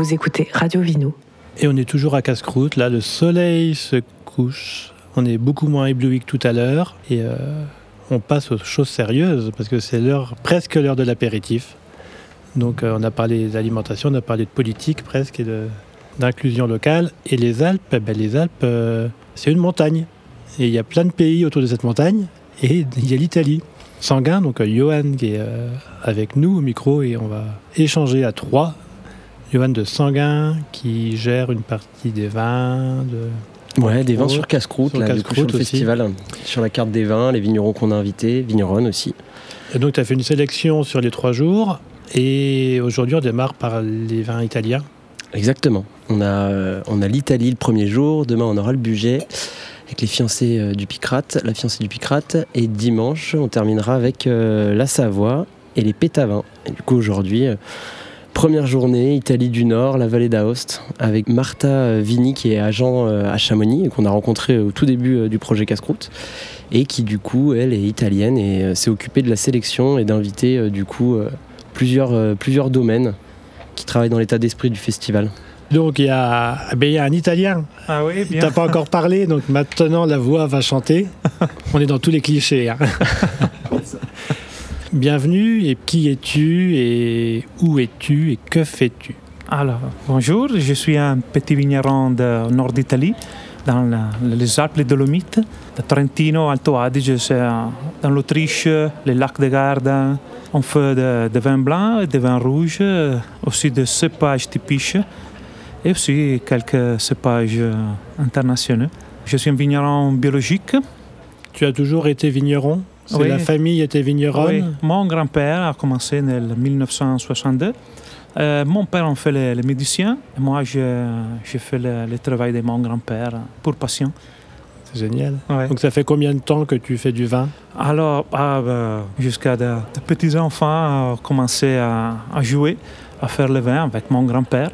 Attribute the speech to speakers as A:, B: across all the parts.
A: Vous écoutez Radio Vino.
B: Et on est toujours à Casse-Croûte. Là, le soleil se couche. On est beaucoup moins ébloui que tout à l'heure. Et euh, on passe aux choses sérieuses parce que c'est l'heure, presque l'heure de l'apéritif. Donc, euh, on a parlé d'alimentation, on a parlé de politique presque et d'inclusion locale. Et les Alpes, ben, les Alpes, euh, c'est une montagne. Et il y a plein de pays autour de cette montagne. Et il y a l'Italie. Sanguin, donc Johan qui est avec nous au micro et on va échanger à trois. Johan de Sanguin qui gère une partie des vins. De...
C: Ouais, des vins sur casse-croûte,
B: Sur
C: là, sur le festival. Sur la carte des vins, les vignerons qu'on a invités, vigneronnes aussi.
B: Et donc tu as fait une sélection sur les trois jours et aujourd'hui on démarre par les vins italiens.
C: Exactement. On a, euh, on a l'Italie le premier jour, demain on aura le budget avec les fiancés euh, du Picrate, la fiancée du Picrate, et dimanche on terminera avec euh, la Savoie et les Pétavins. Et du coup aujourd'hui, première journée, Italie du Nord, la vallée d'Aoste, avec Martha euh, Vini qui est agent euh, à Chamonix et qu'on a rencontré au tout début euh, du projet Casse-Croûte et qui du coup elle est italienne et s'est occupée de la sélection et d'inviter du coup plusieurs, plusieurs domaines qui travaillent dans l'état d'esprit du festival.
B: Donc il y a, ben, il y a un Italien.
D: Ah oui,
B: Tu
D: bien.
B: n'as pas encore parlé, donc maintenant la voix va chanter. On est dans tous les clichés. hein. Bienvenue et qui es-tu et où es-tu et que fais-tu?
D: Alors, bonjour, je suis un petit vigneron de nord d'Italie, dans la- les Alpes, les Dolomites, de Trentino, Alto Adige, c'est dans l'Autriche, les lacs de Garda. On fait de, de vin blanc et de vin rouge, aussi des cépages typiques et aussi quelques cépages euh, internationaux. Je suis un vigneron biologique.
B: Tu as toujours été vigneron? C'est
D: Oui.
B: la famille était vigneronne
D: Oui, mon grand-père a commencé en 1962. Euh, mon père en fait les, les médecins et moi j'ai fait le, le travail de mon grand-père pour passion.
B: C'est génial.
D: Ouais.
B: Donc ça fait combien de temps que tu fais du vin?
D: Alors, ah, bah, jusqu'à de, de petits enfants, j'ai commencé à, à jouer, à faire le vin avec mon grand-père.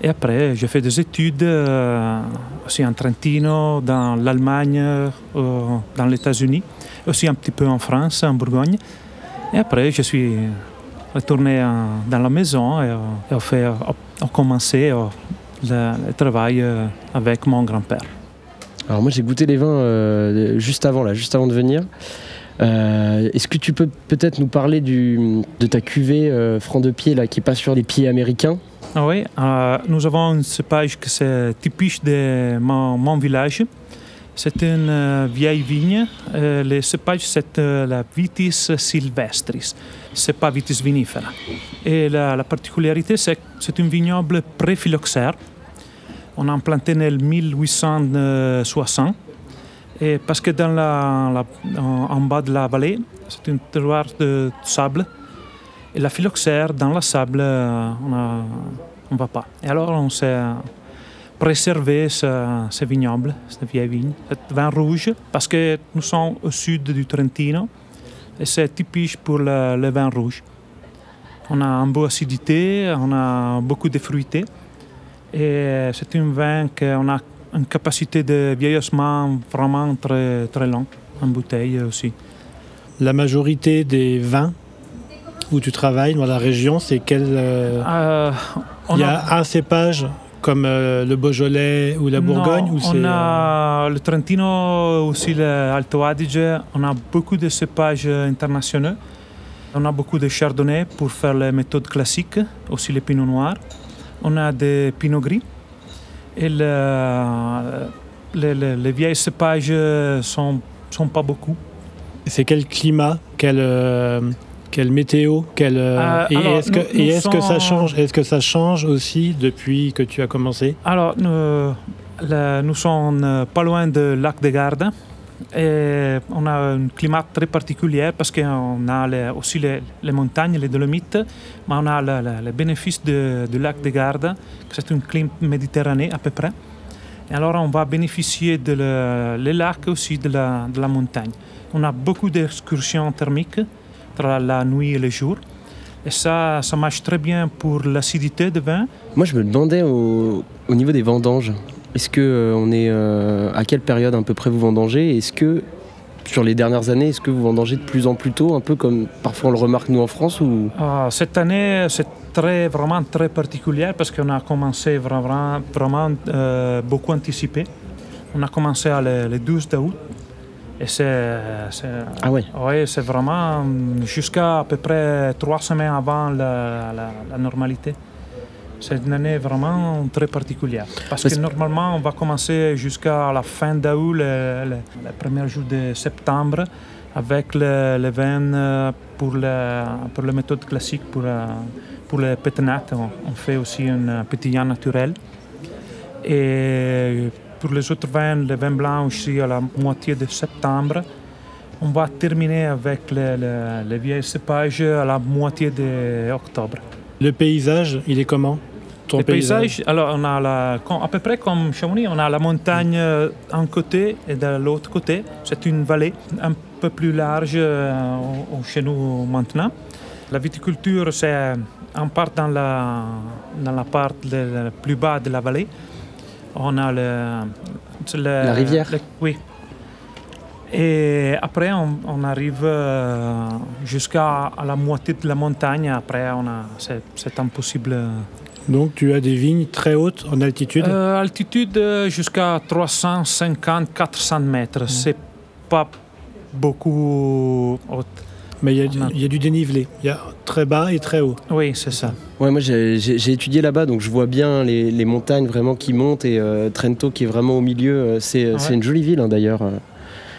D: Et après, j'ai fait des études euh, aussi en Trentino, dans l'Allemagne, euh, dans les États-Unis, aussi un petit peu en France, en Bourgogne. Et après, je suis retourné dans la maison et, euh, et commencé le, travail avec mon grand-père.
C: Alors moi j'ai goûté les vins juste avant là, juste avant de venir. Est-ce que tu peux peut-être nous parler de ta cuvée franc de pied là qui passe sur les pieds américains?
D: Ah Oui, euh, nous avons un cépage que c'est typique de mon, village. C'est une euh, vieille vigne. Euh, le cépage, c'est euh, la Vitis sylvestris. C'est pas Vitis vinifera. Et la, la particularité, c'est que c'est un vignoble pré-phylloxère. On a implanté en 1860. Et parce que dans la, en bas de la vallée, c'est un terroir de sable. Et la phylloxère, dans le sable, euh, on ne va pas. Et alors, on s'est préservé ce, ce vignoble, cette vieille vigne, ce vin rouge, parce que nous sommes au sud du Trentino et c'est typique pour le, le vin rouge. On a une bonne acidité, on a beaucoup de fruité et c'est un vin qu'on a une capacité de vieillissement vraiment très, très longue, en bouteille aussi.
B: La majorité des vins où tu travailles dans la région, c'est quel euh,
D: Euh,
B: Il y
D: a-
B: a un cépage comme euh, le Beaujolais ou la Bourgogne
D: Non,
B: ou
D: on a le Trentino, aussi l'Alto Adige. On a beaucoup de cépages internationaux. On a beaucoup de Chardonnay pour faire les méthodes classiques, aussi les Pinot Noirs. On a des Pinot Gris. Et le- les, les- les vieilles cépages sont, sont pas beaucoup.
B: c'est quel climat, euh, quelle météo, euh, et est-ce que
D: nous-
B: et
D: nous
B: est-ce que ça change Est-ce que ça change aussi depuis que tu as commencé?
D: Alors, nous, sommes euh, pas loin du lac de Garda. Et on a un climat très particulier parce qu'on a les- aussi les, les montagnes, les Dolomites, mais on a le, le- le bénéfice de- du lac de Garda, que c'est un climat méditerranéen à peu près. Et alors on va bénéficier de le, les lacs aussi de la, de la montagne. On a beaucoup d'excursions thermiques entre la nuit et le jour. Et ça, ça marche très bien pour l'acidité du vin.
C: Moi je me demandais au, au niveau des vendanges, est-ce que euh, on est euh, à quelle période à peu près vous vendangez? Est-ce que sur les dernières années, est-ce que vous vendangez de plus en plus tôt, un peu comme parfois on le remarque nous en France ou...
D: Ah, cette année, c'est très, vraiment très particulier parce qu'on a commencé vraiment, vraiment euh, beaucoup anticipé. On a commencé à le, le 12 août. Et c'est,
C: Ah ouais.
D: ouais, c'est vraiment jusqu'à à peu près trois semaines avant la, la- la normalité. C'est une année vraiment très particulière. Parce que normalement, on va commencer jusqu'à la fin d'août, le, le, le premier jour de septembre, avec le, le vin euh, pour, le, pour la méthode classique, pour, euh, pour le pétnat. On, on fait aussi un pétillant naturel. Et pour les autres vins, le vin blanc aussi à la moitié de septembre. On va terminer avec le, le, le vieil cépage à la moitié d'octobre.
B: Le paysage, il est comment Ton
D: Le paysage, alors on a la, à peu près comme Chamonix, on a la montagne euh, d'un côté et de l'autre côté. C'est une vallée un peu plus large euh, chez nous maintenant. La viticulture, c'est en part dans la, dans la part plus bas de la vallée. On a le,
C: La rivière.
D: le- oui. Et après, on, on arrive euh, jusqu'à à la moitié de la montagne. Après, on a, c'est, c'est impossible.
B: Donc tu as des vignes très hautes en altitude?
D: Euh, altitude euh, jusqu'à 350-400 mètres. C'est pas beaucoup haute.
B: Mais il y, a,
D: on a-
B: il y a du dénivelé. Il y a très bas et très haut.
D: Oui, c'est ça.
C: Ouais, moi j'ai étudié là-bas, donc je vois bien les, les montagnes vraiment qui montent et euh, Trento qui est vraiment au milieu. euh, C'est
D: Ouais.
C: c'est une jolie ville hein, d'ailleurs. euh.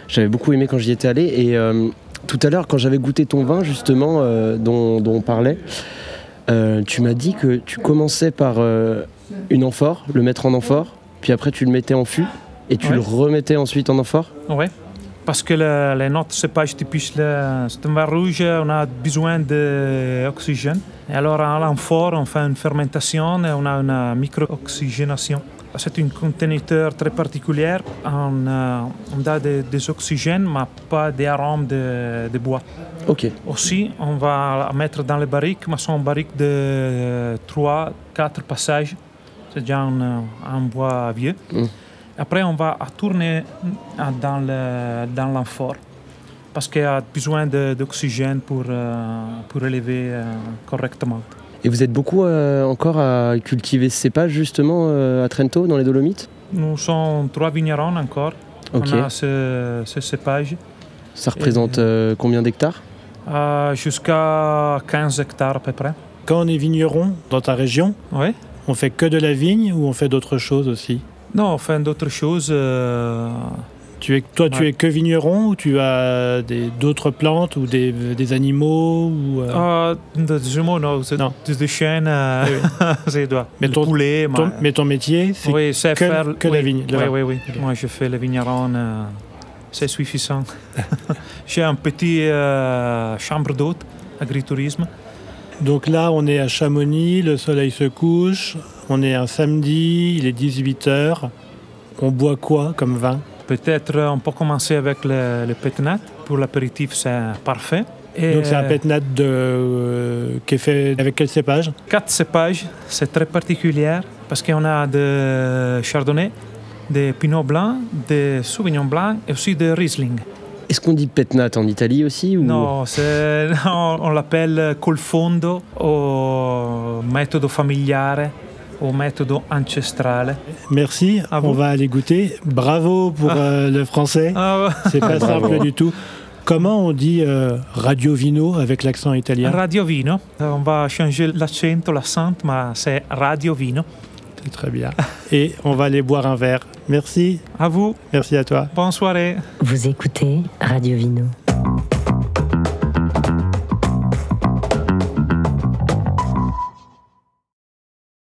C: J'avais beaucoup aimé quand j'y étais allé. Et euh, tout à l'heure, quand j'avais goûté ton vin, justement, euh, dont, dont on parlait, euh, tu m'as dit que tu commençais par euh, une amphore, le mettre en amphore, puis après tu le mettais en fût et tu
D: Ouais.
C: le remettais ensuite en amphore?
D: Oui. Parce que le, les notes cépage typiques, le- c'est un vin rouge, on a besoin d'oxygène. Et alors, à l'amphore, on fait une fermentation et on a une micro-oxygénation. C'est un conteneur très particulier. On, euh, on a des, des oxygènes, mais pas des arômes de, de bois.
C: Ok.
D: Aussi, on va mettre dans les barriques, mais c'est un barrique de 3, 4 passages. C'est déjà un, un bois vieux.
C: Mm.
D: Après, on va tourner dans le- dans l'amphore parce qu'il y a besoin de- d'oxygène pour, euh, pour élever euh, correctement.
C: Et vous êtes beaucoup euh, encore à cultiver ce cépage justement euh, à Trento, dans les Dolomites?
D: Nous sommes trois vignerons encore. On a ce, ce cépage
C: Ça représente euh, combien d'hectares?
D: euh, jusqu'à 15 hectares à peu près.
B: Quand on est vigneron dans ta région,
D: Oui.
B: on fait que de la vigne ou on fait d'autres choses aussi?
D: Non, on fait d'autres choses. euh,
B: tu es, Toi, tu es que vigneron ou tu as des- d'autres plantes ou des, des animaux ou, euh,
D: Ah, de jumeaux, non.
B: Non.
D: des chiens, euh, c'est toi.
B: Mais ton-
D: poulet,
B: ton-
D: mais-
B: mais ton métier, c'est
D: oui,
B: que-
D: faire
B: que
D: oui,
B: la vigne,
D: Oui, oui, oui. Moi, je fais le vigneron. euh, c'est suffisant. J'ai un petit euh, chambre d'hôte, agritourisme.
B: Donc là, on est à Chamonix, le soleil se couche, on est un samedi, il est 18h. On boit quoi comme vin?
D: Peut-être euh, on peut commencer avec le, le pétnat. Pour l'apéritif, c'est parfait. Et
B: Donc c'est un
D: euh,
B: pétnat de, euh, qui est fait avec quel cépage?
D: Quatre cépages, c'est très particulier parce qu'on a de chardonnay, des pinot blanc, des sauvignon blanc et aussi des riesling.
C: Est-ce qu'on dit petnat en Italie aussi ou...
D: Non, on, on l'appelle col fondo o metodo familiare o metodo ancestrale.
B: Merci,
D: À
B: on
D: vous.
B: va aller goûter. Bravo pour euh, le français,
D: Ah,
B: c'est pas simple du tout. Comment on dit euh, Radio Vino avec l'accent italien?
D: Radio Vino. On va changer l'accent, l'accent, mais c'est Radio Vino.
B: C'est très bien. Et on va aller boire un verre. Merci,
D: À vous,
B: merci à toi.
D: bonne soirée.
A: Vous écoutez Radio Vino.